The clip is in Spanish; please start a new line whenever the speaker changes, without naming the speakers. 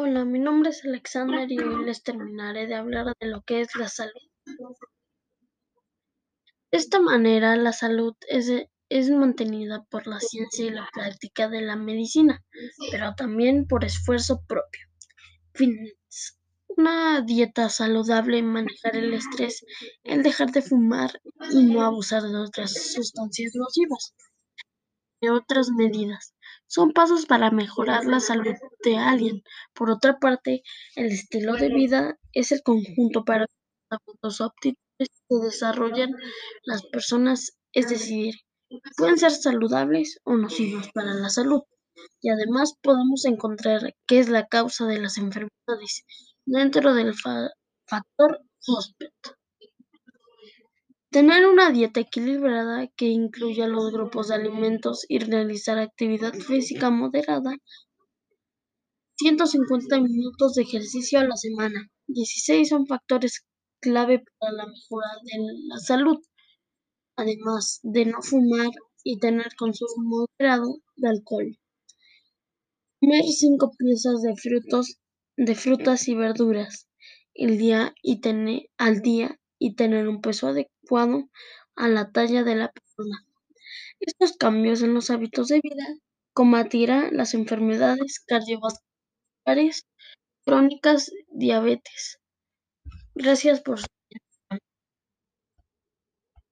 Hola, mi nombre es Alexander y hoy les terminaré de hablar de lo que es la salud. De esta manera, la salud es, es mantenida por la ciencia y la práctica de la medicina, pero también por esfuerzo propio. Una dieta saludable, manejar el estrés, el dejar de fumar y no abusar de otras sustancias nocivas. Y otras medidas son pasos para mejorar la salud de alguien. Por otra parte, el estilo de vida es el conjunto para los aptitudes que desarrollan las personas, es decir, pueden ser saludables o nocivos para la salud. Y además podemos encontrar qué es la causa de las enfermedades dentro del factor hospital. Tener una dieta equilibrada que incluya los grupos de alimentos y realizar actividad física moderada, 150 minutos de ejercicio a la semana. 16 son factores clave para la mejora de la salud, además de no fumar y tener consumo moderado de alcohol. Comer 5 piezas de frutas y verduras al día y tener un peso adecuado a la talla de la persona. Estos cambios en los hábitos de vida combatirán las enfermedades cardiovasculares crónicas, diabetes. Gracias por su